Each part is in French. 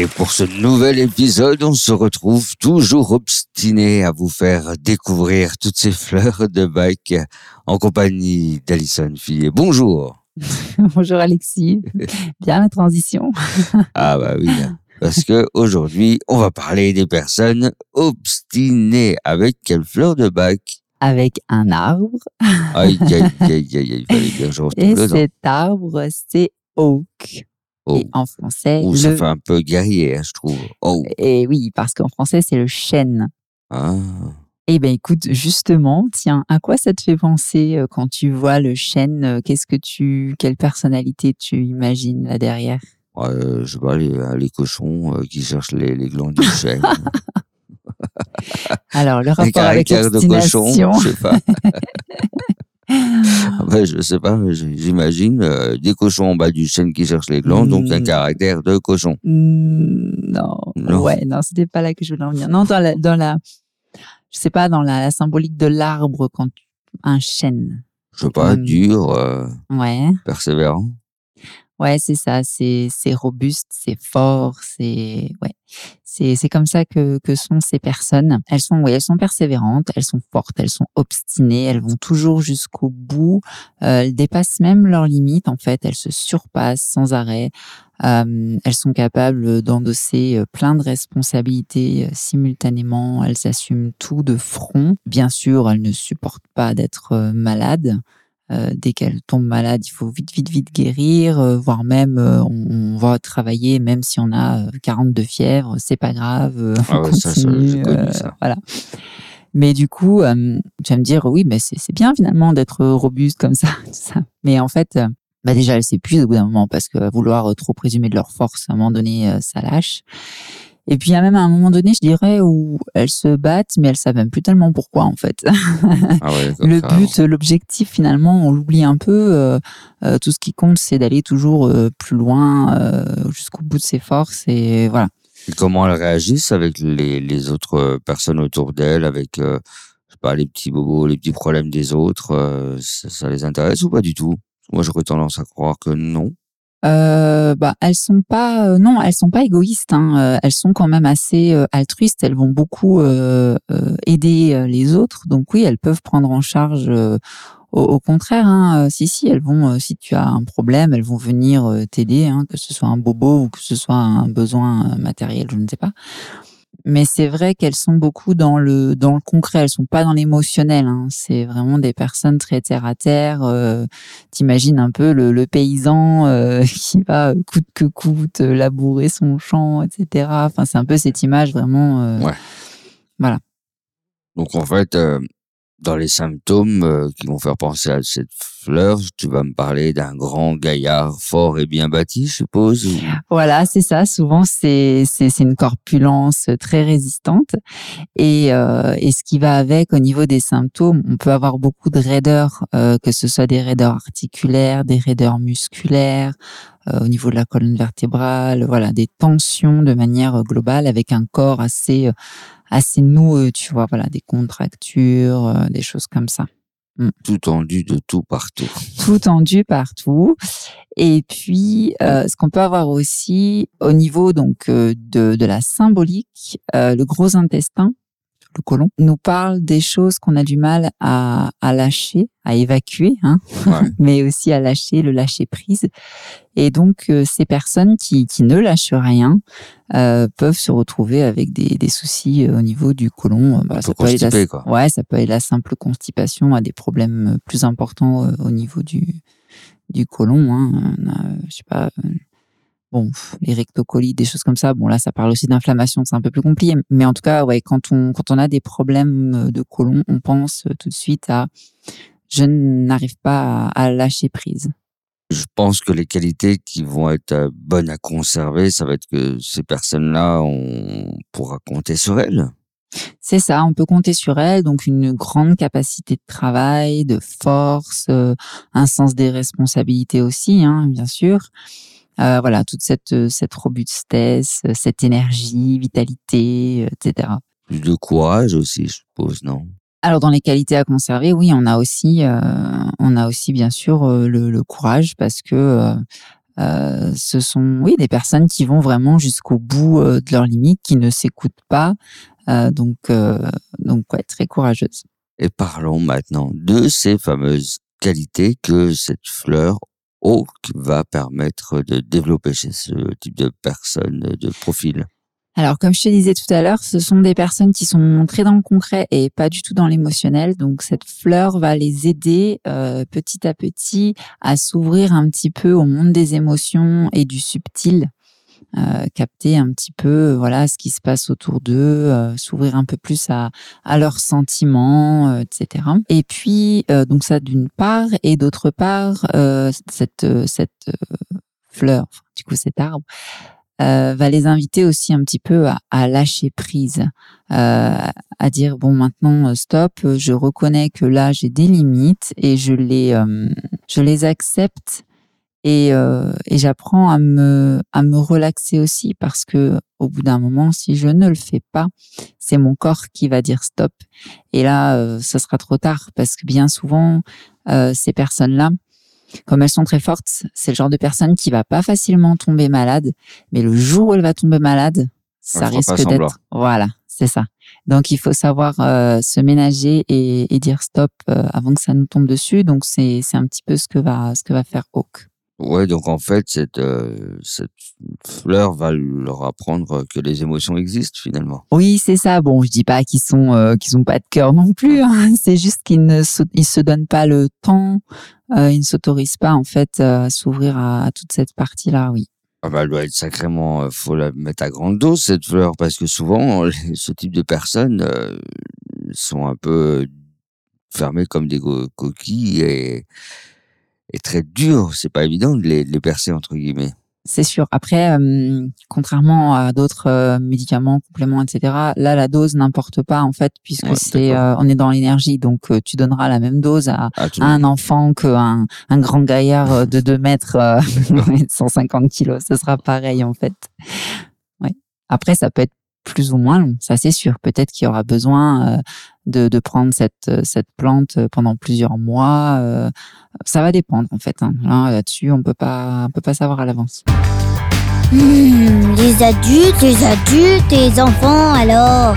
Et pour ce nouvel épisode, on se retrouve toujours obstiné à vous faire découvrir toutes ces fleurs de bac en compagnie d'Alison Fillet. Bonjour. Bonjour Alexis. Bien la transition. Ah bah oui, parce que aujourd'hui, on va parler des personnes obstinées. Avec quelle fleur de bac? Avec un arbre. Aïe, aïe, aïe, aïe, aïe, il fallait bien que je Et nom. cet arbre, c'est oak. Oh, Et en français, oh, ça le... fait un peu guerrier, hein, je trouve. Oh, Et oui, parce qu'en français, c'est le chêne. ah. Eh ben écoute, justement, tiens, à quoi ça te fait penser euh, quand tu vois le chêne euh, Qu'est-ce que tu, quelle personnalité tu imagines là derrière? Ouais, je sais pas, les, les cochons euh, qui cherchent les, les glands du chêne. Alors, le rapport avec l'obstination. je sais pas. Ouais, je sais pas, j'imagine euh, des cochons en bas du chêne qui cherchent les glands, donc un Mm. caractère de cochon. Hmm, non. Non. Ouais, non, c'était pas là que je voulais en venir. Non, dans la, dans la, je sais pas, dans la, la symbolique de l'arbre quand tu- un chêne. Je sais pas, dur, euh, Ouais, persévérant. Ouais, c'est ça. C'est, c'est robuste, c'est fort, c'est, ouais, c'est, c'est comme ça que que sont ces personnes. Elles sont, ouais, elles sont persévérantes, elles sont fortes, elles sont obstinées, elles vont toujours jusqu'au bout. Euh, elles dépassent même leurs limites. En fait, elles se surpassent sans arrêt. Euh, elles sont capables d'endosser euh, plein de responsabilités simultanément. Elles assument tout de front. Bien sûr, elles ne supportent pas d'être malades. Euh, dès qu'elles tombent malades, il faut vite, vite, vite guérir, euh, voire même euh, on, on va travailler même si on a euh, 42 fièvres, c'est pas grave, Ah on ouais, ça, ça, j'ai continue, ça. voilà. Mais du coup, tu vas me dire, oui, mais c'est bien finalement d'être robuste comme ça, tout ça. Mais en fait, bah déjà, elles s'épuisent au bout d'un moment parce que vouloir trop présumer de leur force, à un moment donné, ça lâche. Et puis, il y a même à un moment donné, je dirais, où elles se battent, mais elles savent même plus tellement pourquoi, en fait. Ah ouais, Le but, l'objectif, finalement, on l'oublie un peu. euh, euh, tout ce qui compte, c'est d'aller toujours euh, plus loin, euh, jusqu'au bout de ses forces. Et voilà. Et comment elles réagissent avec les, les autres personnes autour d'elles, avec, je sais pas, les petits bobos, les petits problèmes des autres, ça, ça les intéresse ou pas du tout? Moi, j'aurais tendance à croire que non. Euh, bah, elles sont pas, euh, non, elles sont pas égoïstes. Hein, euh, elles sont quand même assez euh, altruistes. Elles vont beaucoup aider les autres. Donc oui, elles peuvent prendre en charge. au, au contraire, hein, si si, elles vont. si tu as un problème, elles vont venir t'aider, hein, que ce soit un bobo ou que ce soit un besoin matériel, je ne sais pas. Mais c'est vrai qu'elles sont beaucoup dans le dans le concret. Elles sont pas dans l'émotionnel. Hein. C'est vraiment des personnes très terre à terre. euh, T'imagines un peu le, le paysan euh, qui va euh, coûte que coûte labourer son champ, etc. Enfin, c'est un peu cette image vraiment. euh, Ouais. Donc en fait, dans les symptômes euh, qui vont faire penser à cette fleur, tu vas me parler d'un grand gaillard fort et bien bâti, je suppose. Voilà, c'est ça. Souvent, c'est une corpulence très résistante. Et euh, et ce qui va avec au niveau des symptômes, on peut avoir beaucoup de raideurs, euh, que ce soit des raideurs articulaires, des raideurs musculaires, euh, au niveau de la colonne vertébrale, voilà, des tensions de manière globale avec un corps assez euh, assez noueux, tu vois, voilà, des contractures, euh, des choses comme ça. tout tendu de tout partout. tout tendu partout. Et puis, euh, ce qu'on peut avoir aussi au niveau donc euh, de, de la symbolique, le gros intestin, le côlon, nous parle des choses qu'on a du mal à, à lâcher, à évacuer, hein, Ouais. mais aussi à lâcher, le lâcher prise. Et donc, euh, ces personnes qui, qui ne lâchent rien euh, peuvent se retrouver avec des, des soucis euh, au niveau du côlon. Bah, Un peu ça peut aller de la- quoi. Ouais, ça peut aller la simple constipation à des problèmes euh, plus importants euh, au niveau du, du côlon. Hein. On a, euh, je sais pas, euh, bon, les rectocolites, des choses comme ça. Bon, là, ça parle aussi d'inflammation, c'est un peu plus compliqué. Mais en tout cas, ouais, quand on, quand on a des problèmes euh, de côlon, on pense euh, tout de suite à je n'arrive pas à, à lâcher prise. Je pense que les qualités qui vont être euh, bonnes à conserver, ça va être que ces personnes-là, on pourra compter sur elles. C'est ça, on peut compter sur elles, donc une grande capacité de travail, de force, un sens des responsabilités aussi, hein, bien sûr. Euh, voilà, toute cette, cette robustesse, cette énergie, vitalité, etc. Plus de courage aussi, je suppose, non? Alors dans les qualités à conserver, oui, on a aussi, euh, on a aussi bien sûr euh, le, le, courage parce que euh, euh, ce sont, oui, des personnes qui vont vraiment jusqu'au bout de leurs limites, qui ne s'écoutent pas, donc donc ouais, très courageuse. Et parlons maintenant de ces fameuses qualités que cette fleur oak va permettre de développer chez ce type de personnes, de profil. Alors, comme je te disais tout à l'heure, ce sont des personnes qui sont très dans le concret et pas du tout dans l'émotionnel. Donc, cette fleur va les aider euh, petit à petit à s'ouvrir un petit peu au monde des émotions et du subtil. Euh, capter un petit peu voilà ce qui se passe autour d'eux, euh, s'ouvrir un peu plus à, à leurs sentiments, euh, etc. Et puis donc ça d'une part et d'autre part cette cette fleur, du coup cet arbre euh, va les inviter aussi un petit peu à, à lâcher prise, euh, à dire bon maintenant euh, stop, je reconnais que là j'ai des limites et je les euh, je les accepte et, euh, et j'apprends à me à me relaxer aussi parce que au bout d'un moment si je ne le fais pas c'est mon corps qui va dire stop et là ça sera trop tard parce que bien souvent ces personnes là comme elles sont très fortes, c'est le genre de personne qui va pas facilement tomber malade, mais le jour où elle va tomber malade, ça risque d'être. Voilà, c'est ça. Donc il faut savoir euh, se ménager et, et dire stop euh, avant que ça nous tombe dessus. Donc c'est c'est un petit peu ce que va ce que va faire Hawk. Ouais, donc en fait, cette, euh, cette fleur va leur apprendre que les émotions existent finalement. Oui, c'est ça. Bon, je dis pas qu'ils sont euh, qu'ils ont pas de cœur non plus. Hein. C'est juste qu'ils ne se, ils se donnent pas le temps, euh, ils ne s'autorisent pas en fait à s'ouvrir à, à, toute cette partie-là. Oui. Ah bah, elle doit être sacrément, euh, faut la mettre à grande dose cette fleur parce que souvent ce type de personnes euh, sont un peu fermées comme des coquilles et est très dur. C'est pas évident de les, de les percer entre guillemets. C'est sûr. Après, euh, contrairement à d'autres euh, médicaments, compléments, etc., là, la dose n'importe pas en fait, puisque ouais, c'est, euh, on est dans l'énergie. Donc, euh, tu donneras la même dose à, à un enfant qu'un un grand gaillard de 2 mètres, 150 kilos. Ce sera pareil en fait. Ouais. Après, ça peut être plus ou moins long, ça c'est sûr. Peut-être qu'il y aura besoin de, de, prendre cette, cette plante pendant plusieurs mois. ça va dépendre en fait. Hein. Là, là-dessus, on peut pas, on peut pas savoir à l'avance. Mmh, les adultes, les adultes les enfants alors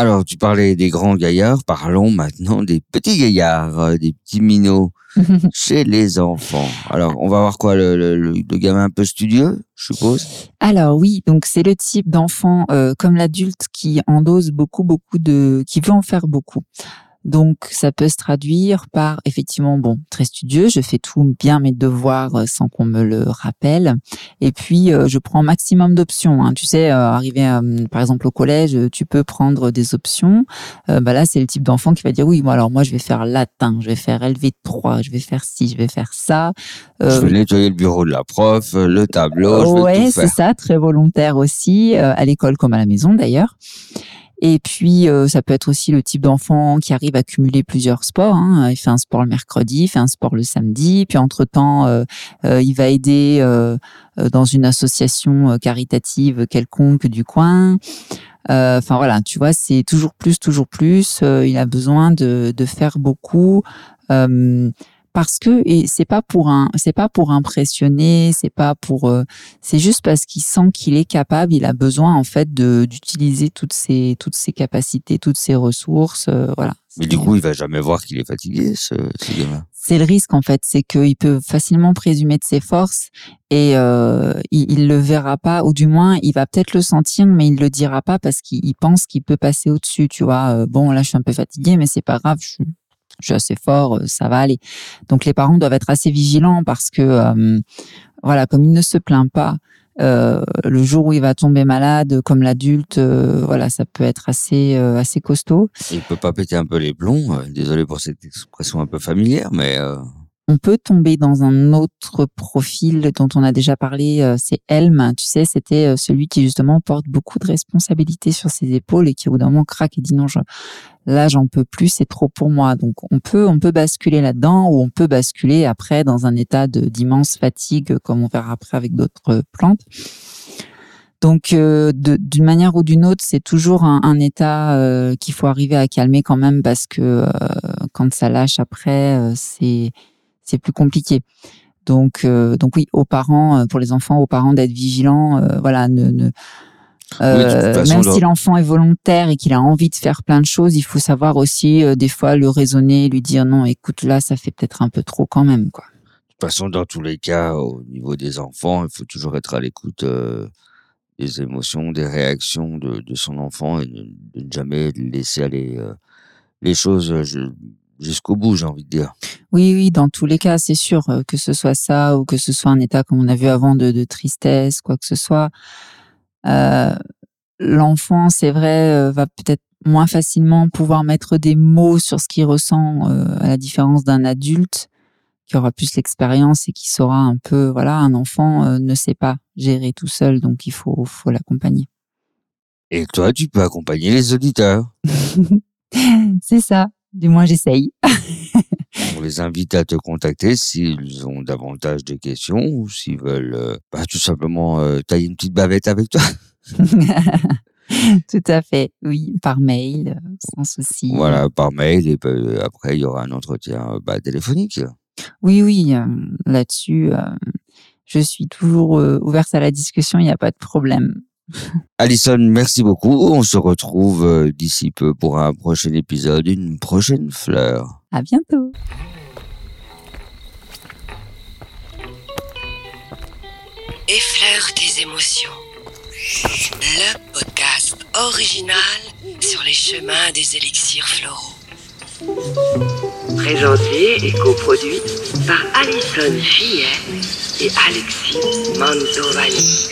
alors, tu parlais des grands gaillards, parlons maintenant des petits gaillards, des petits minots chez les enfants. Alors, on va voir quoi, le, le, le, gamin un peu studieux, je suppose? Alors oui, donc c'est le type d'enfant euh, comme l'adulte qui endose beaucoup, beaucoup de... qui veut en faire beaucoup. Donc, ça peut se traduire par effectivement, bon, très studieux. Je fais tout bien mes devoirs euh, sans qu'on me le rappelle. Et puis, euh, je prends maximum d'options. Hein. Tu sais, euh, arriver euh, par exemple au collège, tu peux prendre des options. Euh, bah là, c'est le type d'enfant qui va dire oui, moi alors moi je vais faire latin, je vais faire LV3, je vais faire ci, je vais faire ça. je vais nettoyer le bureau de la prof, le tableau. ouais, c'est ça, très volontaire aussi à l'école comme à la maison d'ailleurs. Et puis, euh, ça peut être aussi le type d'enfant qui arrive à cumuler plusieurs sports. Hein. Il fait un sport le mercredi, il fait un sport le samedi, puis entre-temps, euh, euh, il va aider euh, dans une association caritative quelconque du coin. Enfin voilà, tu vois, c'est toujours plus, toujours plus. il a besoin de, de faire beaucoup parce que et c'est pas pour un c'est pas pour impressionner c'est pas pour euh, c'est juste parce qu'il sent qu'il est capable il a besoin en fait de d'utiliser toutes ses toutes ses capacités toutes ses ressources euh, voilà. Mais du coup il va jamais voir qu'il est fatigué ce, ce gamin. C'est le risque en fait c'est qu'il peut facilement présumer de ses forces et euh, il, il le verra pas ou du moins il va peut-être le sentir mais il le dira pas parce qu'il pense qu'il peut passer au dessus tu vois euh, bon là je suis un peu fatigué mais c'est pas grave je je suis assez fort, euh, ça va aller. Donc les parents doivent être assez vigilants parce que euh, voilà, comme il ne se plaint pas, euh, le jour où il va tomber malade, comme l'adulte, voilà, ça peut être assez assez costaud. Il peut pas péter un peu les plombs. désolé pour cette expression un peu familière, mais on peut tomber dans un autre profil dont on a déjà parlé, euh, c'est Helm. Tu sais, c'était euh, celui qui justement porte beaucoup de responsabilités sur ses épaules et qui au bout d'un moment craque et dit non, je, là j'en peux plus, c'est trop pour moi. Donc on peut on peut basculer là-dedans ou on peut basculer après dans un état d'immense fatigue, comme on verra après avec d'autres plantes. Donc, euh, d'une manière ou d'une autre, c'est toujours un, état euh, qu'il faut arriver à calmer quand même parce que euh, quand ça lâche après, c'est c'est plus compliqué. Donc, donc oui, aux parents, pour les enfants, aux parents d'être vigilants. voilà, ne, ne même si l'enfant est volontaire et qu'il a envie de faire plein de choses, il faut savoir aussi des fois le raisonner, lui dire non, écoute là, ça fait peut-être un peu trop quand même, quoi. De toute façon, dans tous les cas, au niveau des enfants, il faut toujours être à l'écoute des émotions, des réactions de, de son enfant et de, ne jamais laisser aller euh, les choses euh, jusqu'au bout, j'ai envie de dire. Oui, oui, dans tous les cas, c'est sûr, euh, que ce soit ça ou que ce soit un état, comme on a vu avant, de, de tristesse, quoi que ce soit. Euh, L'enfant, c'est vrai, va peut-être moins facilement pouvoir mettre des mots sur ce qu'il ressent, à la différence d'un adulte qui aura plus l'expérience et qui saura un peu, voilà, un enfant euh, ne sait pas gérer tout seul, donc il faut, faut l'accompagner. Et toi, tu peux accompagner les auditeurs. C'est ça. Du moins, j'essaye. On les invite à te contacter s'ils ont davantage de questions ou s'ils veulent euh, bah, tout simplement euh, tailler une petite bavette avec toi. tout à fait, oui, par mail, sans souci. Voilà, par mail, et après, il y aura un entretien bah, téléphonique. Oui, oui, euh, là-dessus, euh, je suis toujours euh, ouverte à la discussion, il n'y a pas de problème. Alison, merci beaucoup. On se retrouve d'ici peu pour un prochain épisode, une prochaine fleur. À bientôt. Effleure tes émotions. Le podcast original sur les chemins des élixirs floraux. Présenté et coproduit par Alison Fillet et Alexis Mantovani.